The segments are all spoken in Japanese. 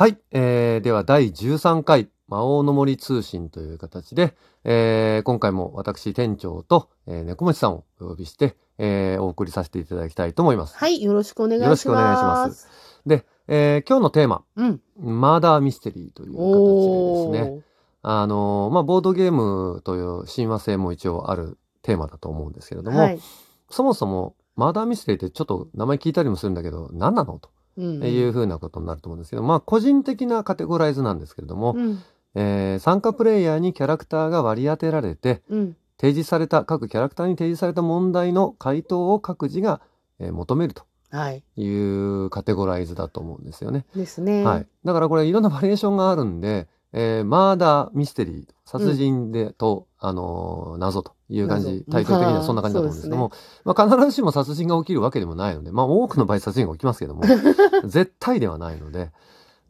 はい、えー、では第13回魔王の森通信という形で、えー、今回も私店長と、えー、猫持さんをお呼びして、えー、お送りさせていただきたいと思います。はい、よろしくお願いします。よろしくお願いします。で、えー、今日のテーマ、うん。マーダーミステリーというお形でですね、あのーまあ、ボードゲームという親和性も一応あるテーマだと思うんですけれども、はい。そもそもマーダーミステリーってちょっと名前聞いたりもするんだけど、何なのとうんいうふうなことになると思うんですけど、まあ、個人的なカテゴライズなんですけれども、うん。えー参加プレイヤーにキャラクターが割り当てられて、うん。提示された、各キャラクターに提示された問題の回答を各自が、えー求めるとはい。いうカテゴライズだと思うんですよね。ですね。はい。だからこれいろんなバリエーションがあるんで、えーマーダーミステリー、殺人で、と、あのー謎という感じ、謎タイトル的にまあはそんな感じだと思うんですけども、まあ、必ずしも殺人が起きるわけでもないので、まあ多くの場合殺人が起きますけども、絶対ではないので、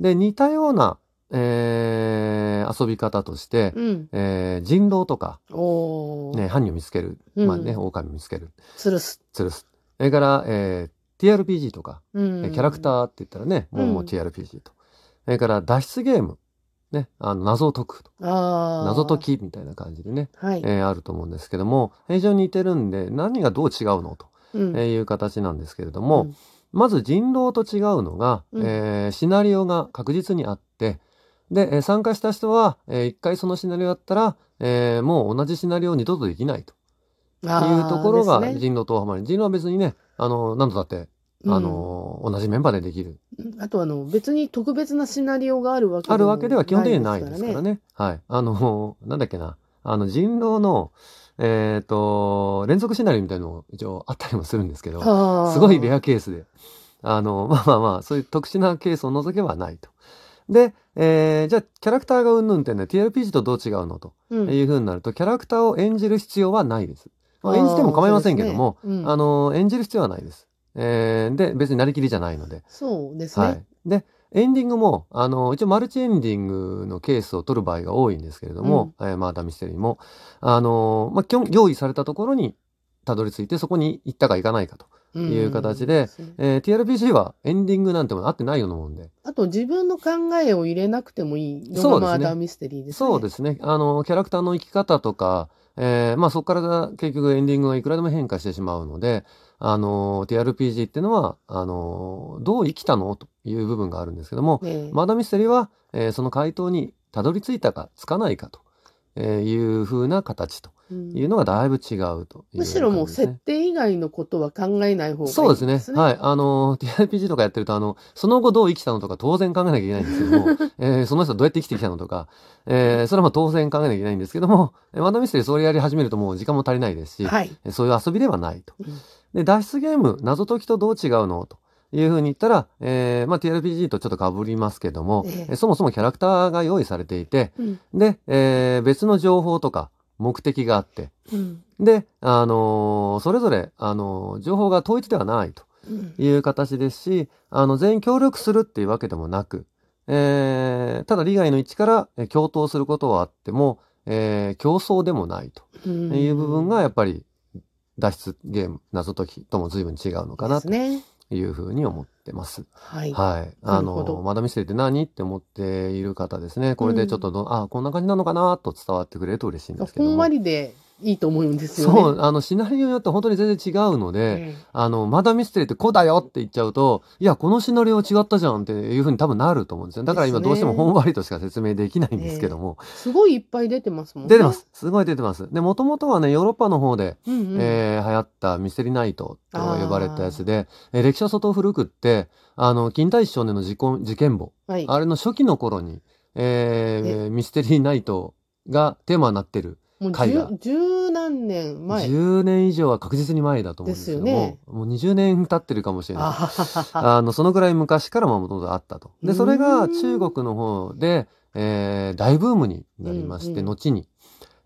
で、似たような、えー遊び方として、うん。えー人狼とか。ね、犯人を見つける、うんまあね、狼を見つける、つるす。吊るす。それから、えー TRPG とか、うん。えキャラクターって言ったらね、もうもううん TRPG と。それから脱出ゲーム。ね、あの、謎を解く。謎解きみたいな感じでね、はい。えーあると思うんですけども、非常に似てるんで、何がどう違うのとうん。えーいう形なんですけれども、うん。まず人狼と違うのが、うん。えーシナリオが確実にあって、で、えー参加した人は、えー一回そのシナリオやったら、えーもう同じシナリオを二度とできないと。いうところが人狼とはまり、人狼は別にね、あの、何度だって、うんあの、同じメンバーでできる。あとあの別に特別なシナリオがあるわけあるわけでは基本的にはないですからね。ね。はい。あの、なんだっけな。あの、人狼の、えっ、と、連続シナリオみたいなのも一応あったりもするんですけど、はあすごいレアケースで。あの、まあまあまあ、そういう特殊なケースを除けばないと。で、えーじゃあ、キャラクターがうんぬんってね、TRPG とどう違うのとうんいうふうになると、キャラクターを演じる必要はないです。まあ、演じても構いませんけども、ねうんあの、演じる必要はないです。えーで、別になりきりじゃないので。そうですはね。い。で、エンディングも、あの、一応マルチエンディングのケースを取る場合が多いんですけれども、えーまあ、ダミステリーも、あの、まあ、基本用意されたところにたどり着いて、そこに行ったか行かないかと。んいう形でそうすねえー TRPG はエンディングなんてものあってないようなもんで。あと自分の考えを入れなくてもいいのがマーダーミステリーですね。そうですね。あの、キャラクターの生き方とか、えーまあそこから結局エンディングがいくらでも変化してしまうので、あの、TRPG っていうのは、あの、どう生きたの？という部分があるんですけども、ねマーダーミステリーは、えーその回答にたどり着いたかつかないかと、えーいう風な形とうんいうのがだいぶ違うというむしろもう設定以外のことは考えない方がいいですね。そうですね。はい。あの、TRPG とかやってると、あの、その後どう生きたのとか当然考えなきゃいけないんですけども、えーその人どうやって生きてきたのとか、えーそれはまあ当然考えなきゃいけないんですけども、えーマダミステリーそれやり始めるともう時間も足りないですし、はい。えーそういう遊びではないと。うんで、脱出ゲーム、謎解きとどう違うの？というふうに言ったら、えーまあ TRPG とちょっと被りますけども、ええ。えーそもそもキャラクターが用意されていて、うん。で、えー別の情報とか目的があって、うん。で、あのーそれぞれ、あのー情報が統一ではないと。うん。いう形ですし、あの、全員協力するっていうわけでもなく、えーただ利害の一致からえー共闘することはあっても、えー競争でもないとうん。いう部分がやっぱり脱出ゲーム、謎解きとも随分違うのかなと。ね。いうふうに思ってます。はい。はい。あの、マダミステリーって何？って思っている方ですね。これでちょっとど、あ、こんな感じなのかな？と伝わってくれると嬉しいんですけども。ほんわりでいいと思うんですよね。そう、あの、シナリオによって本当に全然違うので、ええあの、マダミステリーってこうだよって言っちゃうと、いや、このシナリオ違ったじゃんっていうふうに多分なると思うんですよ。だから今どうしてもほんわりとしか説明できないんですけども。すごいいっぱい出てますもんね。出てま。す。すごい出てます。で、もともとはね、ヨーロッパの方で、うんうん。えー流行ったミステリーナイトと呼ばれたやつで、えー歴史は相当古くって、あの、近代史少年の事故事件簿、はい。あれの初期の頃に、えーミステリーナイトがテーマになってるもう十十何年前。10年以上は確実に前だと思うんですけども、ですよねもう20年経ってるかもしれない。あの、そのぐらい昔からもともとあったと。で、それが中国の方で、えー大ブームになりまして、うんうん後に。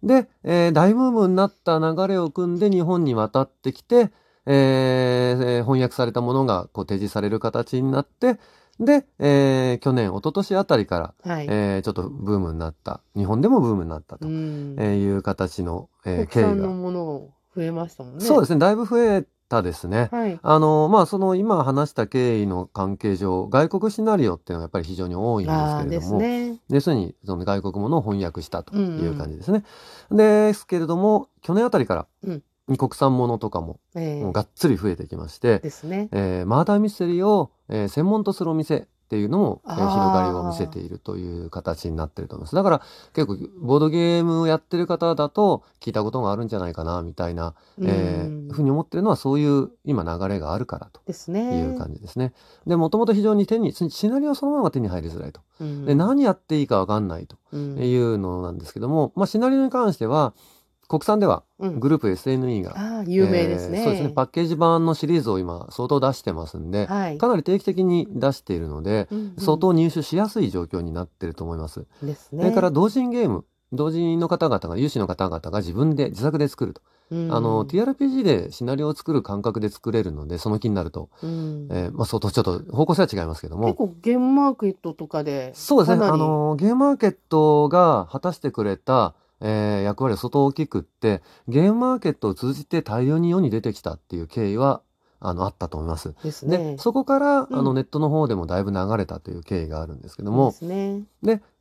で、えー大ブームになった流れを組んで日本に渡ってきて、えーえー翻訳されたものがこう提示される形になって、で、えー去年、一昨年あたりから、はい。えーちょっとブームになった。日本でもブームになったと、いう形の、えー経緯がのもの増えましたもんね。そうですね。だいぶ増えたですね。はい。あの、まあ、その今話した経緯の関係上、外国シナリオっていうのがやっぱり非常に多いんですけれども、ね。要するにその外国ものを翻訳したとうんいううん感じですね。ですけれども、去年あたりからうん国産ものとかもええもうがっつり増えてきまして、ですね。えーマーダーミステリーを、えー専門とするお店っていうのも、えー広がりを見せているという形になってると思います。だから結構ボードゲームをやってる方だと聞いたことがあるんじゃないかなみたいな、えうんーふうに思ってるのはそういう今流れがあるからとですいね。う感じですね。で、もともと非常に手に、シナリオそのままが手に入りづらいと。うんで、何やっていいかわかんないとうんいうのなんですけども、まあシナリオに関しては国産ではうんグループ SNE が、ああ、有名ですね。えーそうですね。パッケージ版のシリーズを今相当出してますんで、はい。かなり定期的に出しているので、うんうん相当入手しやすい状況になってると思います。ですね。それから同人ゲーム、同人の方々が、有志の方々が自分で自作で作ると。うんあの、TRPG でシナリオを作る感覚で作れるので、その気になると、うんえーまあ相当ちょっと方向性は違いますけども、結構ゲームマーケットとかで。そうですね。あの、ゲームマーケットが果たしてくれた、えー役割は相当大きくって、ゲームマーケットを通じて大量に世に出てきたっていう経緯は、あの、あったと思います。ですねで、。そこから、うんあの、ネットの方でもだいぶ流れたという経緯があるんですけどでも、すね。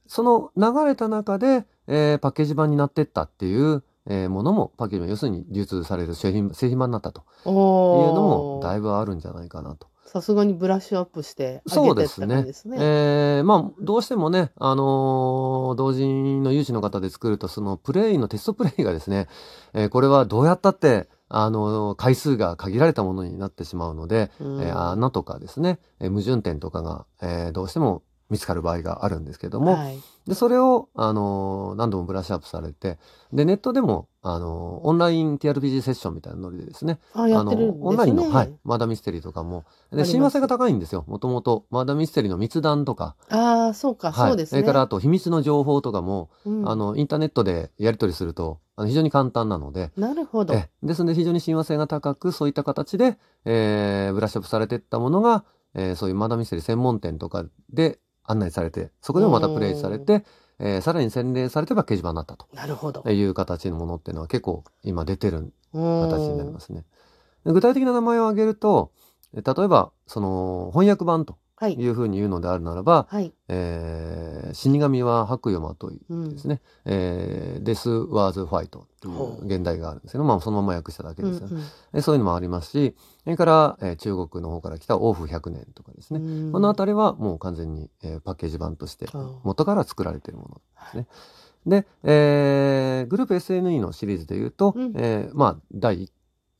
その流れた中で、えーパッケージ版になってったっていう、えーものも、パッケージ版、要するに流通される製品、製品版になったというおのも、だいぶ。ぶあるんじゃないかなと。さすがにブラッシュアップしてあそうげてったですね感じですね。えーまあ、どうしてもね、あのー同人の有志の方で作ると、そのプレイのテストプレイがですね、えーこれはどうやったって、あのー回数が限られたものになってしまうので、うんえー穴とかですね、えー矛盾点とかが、えーどうしても見つかる場合があるんですけども、はい。で、それを、あのー何度もブラッシュアップされて、で、ネットでも、あのーオンライン TRPG セッションみたいなノリでですね、あ、の。オンラインの、はい、マーダーミステリーとかも、で、親和性が高いんですよ。もともと、マーダーミステリーの密談とか、ああ、そうか、はい、そうですね。れからあと秘密の情報とかも、うんあの、インターネットでやり取りすると、あの非常に簡単なので、なるほど。えですので非常に親和性が高く、そういった形で、えーブラッシュアップされていったものが、えーそういうマーダーミステリー専門店とかで案内されて、そこでもまたプレイされて、えーさらに洗練されてパッケージ版になったとなるほど。いう形のものっていうのは結構今出てる形形になりますね。で具体的な名前を挙げると、え例えば、その翻訳版とはい。いうふうに言うのであるならば、はい。えー死神は白夜まというんですね、えーデス・ワーズ・ファイトっていほうう現代があるんですけど、まあそのまま訳しただけですよ、うんでそういうのもありますし、それから、えー中国の方から来た王府100年とかですね、うん。このあたりはもう完全に、えーパッケージ版として元から作られているものですね。で、えーグループ SNE のシリーズで言うと、うん。えーまあ第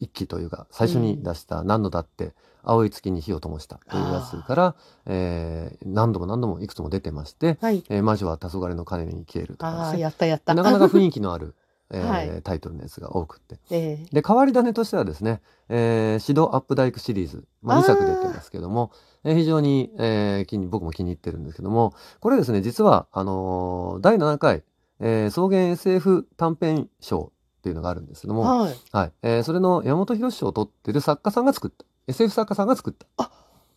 一期というか最初に出した何度だって青い月に火を灯したというやつから、えー何度も何度もいくつも出てまして、はい。えー魔女は黄昏の鐘に消えるとか。やったやった。なかなか雰囲気のある、えー はいタイトルのやつが多くって。ええで、変わり種としてはですね、えー、シドアップダイクシリーズ、まあ、あー2作出てますけども、えー非常に、えー僕も気に入ってるんですけども、これですね、実は、あのー第7回、えー草原 SF 短編賞っていうのがあるんですけども、はい。はい。えーそれの山本博賞を取ってる作家さんが作った。SF 作家さんが作った。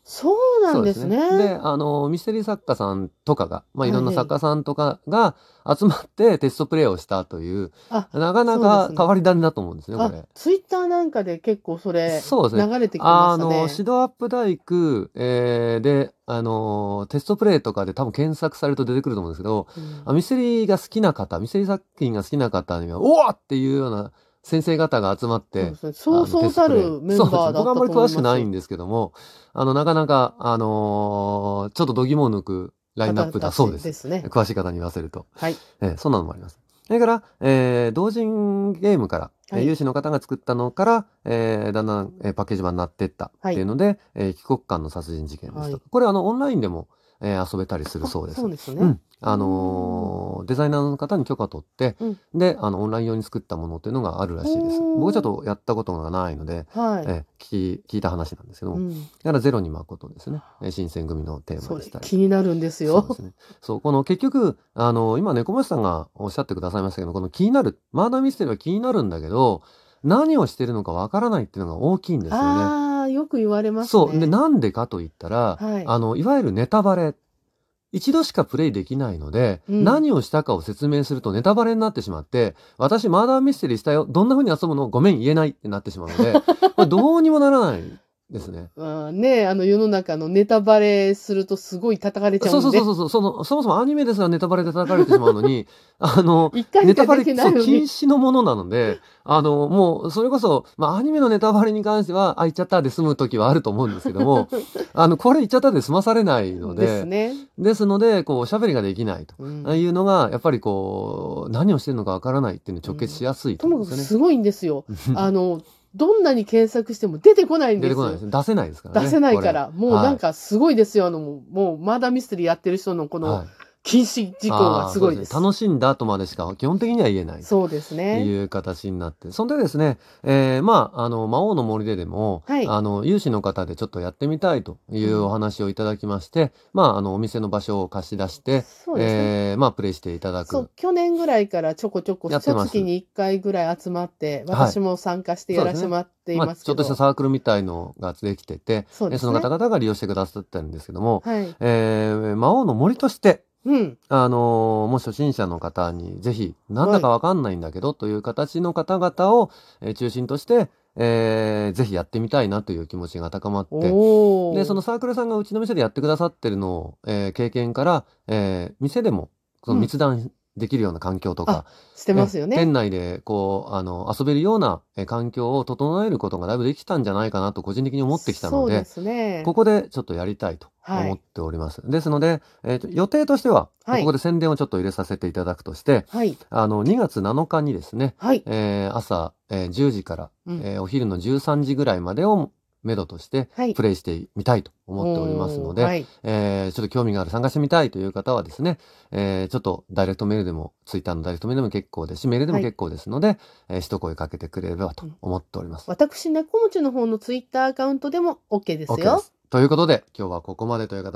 そうなんですね。で、あの、ミステリー作家さんとかが、まあ、いろんなはい作家さんとかが集まってテストプレイをしたという、あ、なかなか変わり種だと思うんですね、こあれ。、ツイッターなんかで結構それ、そうですね流れてきまあしたね。の、シドアップダイク、えーで、あの、テストプレイとかで多分検索されると出てくると思うんですけど、うんあミステリーが好きな方、ミステリー作品が好きな方には、おわっていうような先生方が集まって、そうそうたるメンバーだったと僕はあんまり詳しくないんですけども、あの、なかなか、あのーちょっと度肝を抜くラインナップだそうです。ですね。詳しい方に言わせると。はい。えーそんなのもあります。それから、えー同人ゲームから、えーはい有志の方が作ったのから、えーだんだん、えーパッケージ版になっていったっていうので、えー帰国間の殺人事件ですとか、はいこれあの、オンラインでも、えー遊べたりするそうです。あそうですね。うん。あのーデザイナーの方に許可取って、うんで、あの、オンライン用に作ったものっていうのがあるらしいです。僕はちょっとやったことがないので、はい。えー聞き、聞いた話なんですけども、うん、だからゼロに誠ですね。えー新選組のテーマでしたり。気になるんですよそうで。すね。そう、この結局、あの、今、猫林さんがおっしゃってくださいましたけど、この気になる、マーダーミステリーは気になるんだけど、何をしてるのかわからないっていうのが大きいんですよね。ああ、よく言われますね。そう。で、なんでかと言ったら、はいあの、いわゆるネタバレ。一度しかプレイできないので、うん何をしたかを説明するとネタバレになってしまって、私マーダーミステリーしたよ。どんな風に遊ぶの？ごめん言えないってなってしまうので、これどうにもならないですね。まあね、あの世の中のネタバレするとすごい叩かれちゃそううんで。そうそうそうその、そもそもアニメですらネタバレで叩かれてしまうのに、あの、ネタバレ。禁止のものなので、あの、もう、それこそ、まあ、アニメのネタバレに関しては、あ、言っちゃったで済む時はあると思うんですけども、あの、これ言っちゃったで済まされないので、ですね。ですので、こう、喋りができないと。いうのが、やっぱりこう、何をしてるのかわからないっていうのに直結しやすいととも思うんですよかくすごいんですよ。ね。あの、どんなに検索しても出てこないんですよ。出てこないですね。出せないですからね。出せないから。もうなん、かすごいですよ。あの、もうマーダーミステリーやってる人のこのはいはい禁止事項がすごいです。あーそう楽しんだ後までしか基本的には言えない。そうですとね。いう形になって。そんでですね、えーまあ、あの、魔王の森ででも、はいあの、有志の方でちょっとやってみたいというお話をいただきまして、まあ、あの、お店の場所を貸し出して、そうですね。えーまあ、プレイしていただく。そう、去年ぐらいからちょこちょこ、一月に一回ぐらい集まって、はい私も参加してやらせてもらっていまあ。ちょっとしたサークルみたいのができてて、そね。その方々が利用してくださってるんですけども、はい。えー魔王の森として、うん。あのーもう初心者の方にぜひ、なんだかわかんないんだけど、という形の方々を、えー中心として、えーぜひやってみたいなという気持ちが高まって。で、そのサークルさんがうちの店でやってくださってるのを、えー経験から、えー店でも、その密談できるような環境とか、してますよね。え店内で、こう、あの、遊べるようなえー環境を整えることがだいぶできたんじゃないかなと個人的に思ってきたので、ですね。ここでちょっとやりたいとはい思っております。ですので、えーと予定としては、はいここで宣伝をちょっと入れさせていただくとして、はい。あの、2月7日にですね、はい。えー朝、えー10時から、うんえーお昼の13時ぐらいまでをめどとして、はい。プレイしてみたいと思っておりますので、はい。えーちょっと興味がある、参加してみたいという方はですね、えーちょっとダイレクトメールでも、ツイッターのダイレクトメールでも結構ですし、メールでも結構ですので、えー一声かけてくれればと思っております。私、猫持ちの方のツイッターアカウントでも OK です OK でよ。す。ということで、今日はここまでという形